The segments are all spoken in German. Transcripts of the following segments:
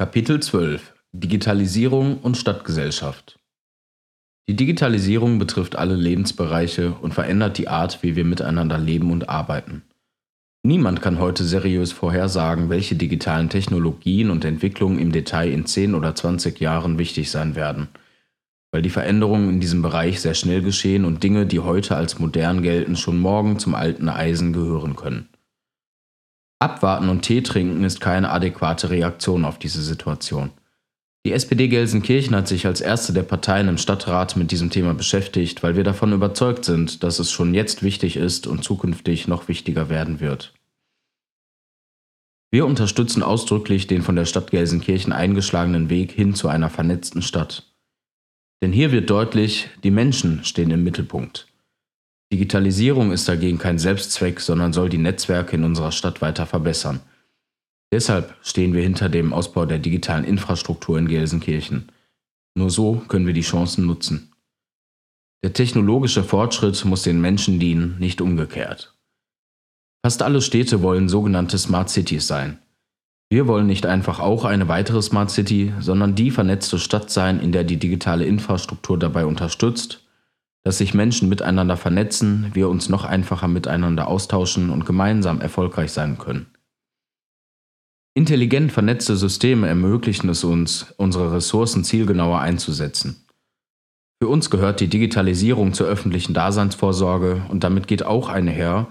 Kapitel 12 Digitalisierung und Stadtgesellschaft Die Digitalisierung betrifft alle Lebensbereiche und verändert die Art, wie wir miteinander leben und arbeiten. Niemand kann heute seriös vorhersagen, welche digitalen Technologien und Entwicklungen im Detail in 10 oder 20 Jahren wichtig sein werden, weil die Veränderungen in diesem Bereich sehr schnell geschehen und Dinge, die heute als modern gelten, schon morgen zum alten Eisen gehören können. Abwarten und Tee trinken ist keine adäquate Reaktion auf diese Situation. Die SPD Gelsenkirchen hat sich als erste der Parteien im Stadtrat mit diesem Thema beschäftigt, weil wir davon überzeugt sind, dass es schon jetzt wichtig ist und zukünftig noch wichtiger werden wird. Wir unterstützen ausdrücklich den von der Stadt Gelsenkirchen eingeschlagenen Weg hin zu einer vernetzten Stadt. Denn hier wird deutlich, die Menschen stehen im Mittelpunkt. Digitalisierung ist dagegen kein Selbstzweck, sondern soll die Netzwerke in unserer Stadt weiter verbessern. Deshalb stehen wir hinter dem Ausbau der digitalen Infrastruktur in Gelsenkirchen. Nur so können wir die Chancen nutzen. Der technologische Fortschritt muss den Menschen dienen, nicht umgekehrt. Fast alle Städte wollen sogenannte Smart Cities sein. Wir wollen nicht einfach auch eine weitere Smart City, sondern die vernetzte Stadt sein, in der die digitale Infrastruktur dabei unterstützt dass sich Menschen miteinander vernetzen, wir uns noch einfacher miteinander austauschen und gemeinsam erfolgreich sein können. Intelligent vernetzte Systeme ermöglichen es uns, unsere Ressourcen zielgenauer einzusetzen. Für uns gehört die Digitalisierung zur öffentlichen Daseinsvorsorge und damit geht auch einher,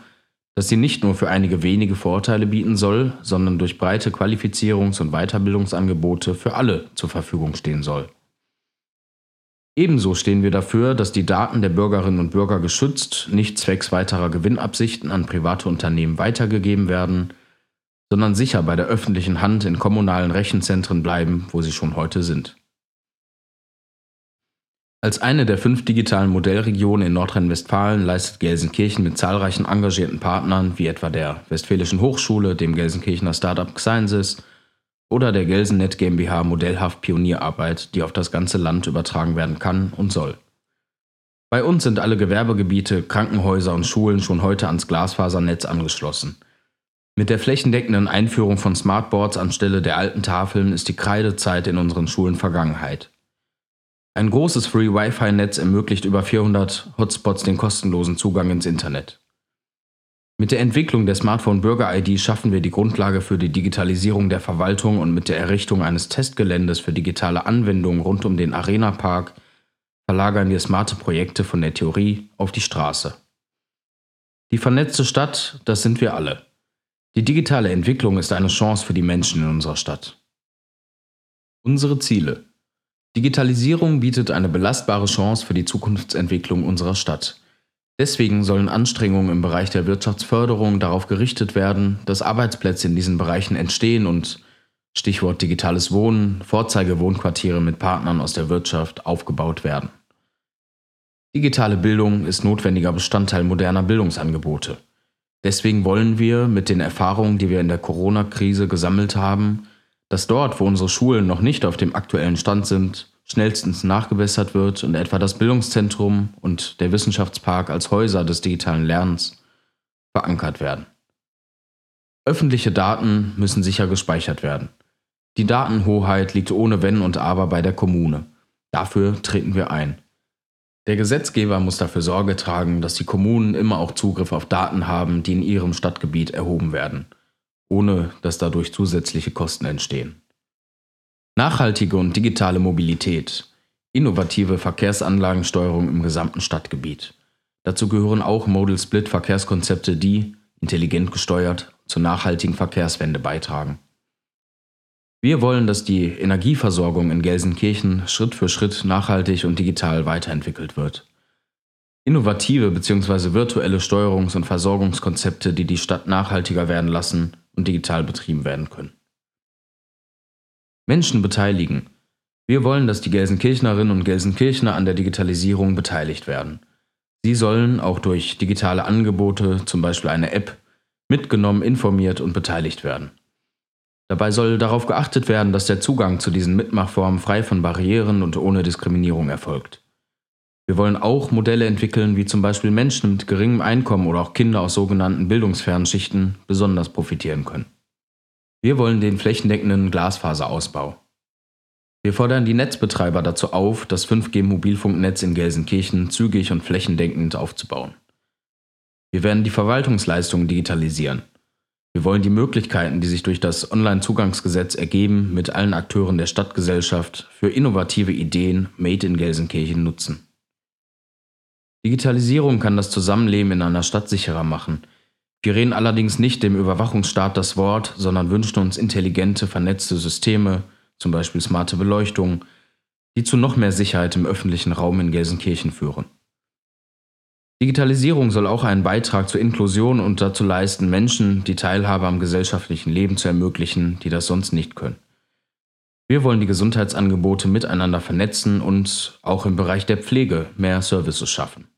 dass sie nicht nur für einige wenige Vorteile bieten soll, sondern durch breite Qualifizierungs- und Weiterbildungsangebote für alle zur Verfügung stehen soll. Ebenso stehen wir dafür, dass die Daten der Bürgerinnen und Bürger geschützt, nicht zwecks weiterer Gewinnabsichten an private Unternehmen weitergegeben werden, sondern sicher bei der öffentlichen Hand in kommunalen Rechenzentren bleiben, wo sie schon heute sind. Als eine der fünf digitalen Modellregionen in Nordrhein-Westfalen leistet Gelsenkirchen mit zahlreichen engagierten Partnern wie etwa der Westfälischen Hochschule, dem Gelsenkirchener Startup Xainsys oder der Gelsennet GmbH modellhaft Pionierarbeit, die auf das ganze Land übertragen werden kann und soll. Bei uns sind alle Gewerbegebiete, Krankenhäuser und Schulen schon heute ans Glasfasernetz angeschlossen. Mit der flächendeckenden Einführung von Smartboards anstelle der alten Tafeln ist die Kreidezeit in unseren Schulen Vergangenheit. Ein großes Free Wi-Fi-Netz ermöglicht über 400 Hotspots den kostenlosen Zugang ins Internet. Mit der Entwicklung der Smartphone-Bürger-ID schaffen wir die Grundlage für die Digitalisierung der Verwaltung und mit der Errichtung eines Testgeländes für digitale Anwendungen rund um den Arena-Park verlagern wir smarte Projekte von der Theorie auf die Straße. Die vernetzte Stadt, das sind wir alle. Die digitale Entwicklung ist eine Chance für die Menschen in unserer Stadt. Unsere Ziele. Digitalisierung bietet eine belastbare Chance für die Zukunftsentwicklung unserer Stadt. Deswegen sollen Anstrengungen im Bereich der Wirtschaftsförderung darauf gerichtet werden, dass Arbeitsplätze in diesen Bereichen entstehen und Stichwort digitales Wohnen, Vorzeigewohnquartiere mit Partnern aus der Wirtschaft aufgebaut werden. Digitale Bildung ist notwendiger Bestandteil moderner Bildungsangebote. Deswegen wollen wir mit den Erfahrungen, die wir in der Corona-Krise gesammelt haben, dass dort, wo unsere Schulen noch nicht auf dem aktuellen Stand sind, schnellstens nachgebessert wird und etwa das Bildungszentrum und der Wissenschaftspark als Häuser des digitalen Lernens verankert werden. Öffentliche Daten müssen sicher gespeichert werden. Die Datenhoheit liegt ohne Wenn und Aber bei der Kommune. Dafür treten wir ein. Der Gesetzgeber muss dafür Sorge tragen, dass die Kommunen immer auch Zugriff auf Daten haben, die in ihrem Stadtgebiet erhoben werden, ohne dass dadurch zusätzliche Kosten entstehen. Nachhaltige und digitale Mobilität. Innovative Verkehrsanlagensteuerung im gesamten Stadtgebiet. Dazu gehören auch Modal Split Verkehrskonzepte, die, intelligent gesteuert, zur nachhaltigen Verkehrswende beitragen. Wir wollen, dass die Energieversorgung in Gelsenkirchen Schritt für Schritt nachhaltig und digital weiterentwickelt wird. Innovative bzw. virtuelle Steuerungs- und Versorgungskonzepte, die die Stadt nachhaltiger werden lassen und digital betrieben werden können. Menschen beteiligen. Wir wollen, dass die Gelsenkirchnerinnen und Gelsenkirchner an der Digitalisierung beteiligt werden. Sie sollen auch durch digitale Angebote, zum Beispiel eine App, mitgenommen, informiert und beteiligt werden. Dabei soll darauf geachtet werden, dass der Zugang zu diesen Mitmachformen frei von Barrieren und ohne Diskriminierung erfolgt. Wir wollen auch Modelle entwickeln, wie zum Beispiel Menschen mit geringem Einkommen oder auch Kinder aus sogenannten bildungsfernen Schichten besonders profitieren können. Wir wollen den flächendeckenden Glasfaserausbau. Wir fordern die Netzbetreiber dazu auf, das 5G-Mobilfunknetz in Gelsenkirchen zügig und flächendeckend aufzubauen. Wir werden die Verwaltungsleistungen digitalisieren. Wir wollen die Möglichkeiten, die sich durch das Onlinezugangsgesetz ergeben, mit allen Akteuren der Stadtgesellschaft für innovative Ideen Made in Gelsenkirchen nutzen. Digitalisierung kann das Zusammenleben in einer Stadt sicherer machen. Wir reden allerdings nicht dem Überwachungsstaat das Wort, sondern wünschen uns intelligente, vernetzte Systeme, zum Beispiel smarte Beleuchtung, die zu noch mehr Sicherheit im öffentlichen Raum in Gelsenkirchen führen. Digitalisierung soll auch einen Beitrag zur Inklusion und dazu leisten, Menschen die Teilhabe am gesellschaftlichen Leben zu ermöglichen, die das sonst nicht können. Wir wollen die Gesundheitsangebote miteinander vernetzen und auch im Bereich der Pflege mehr Services schaffen.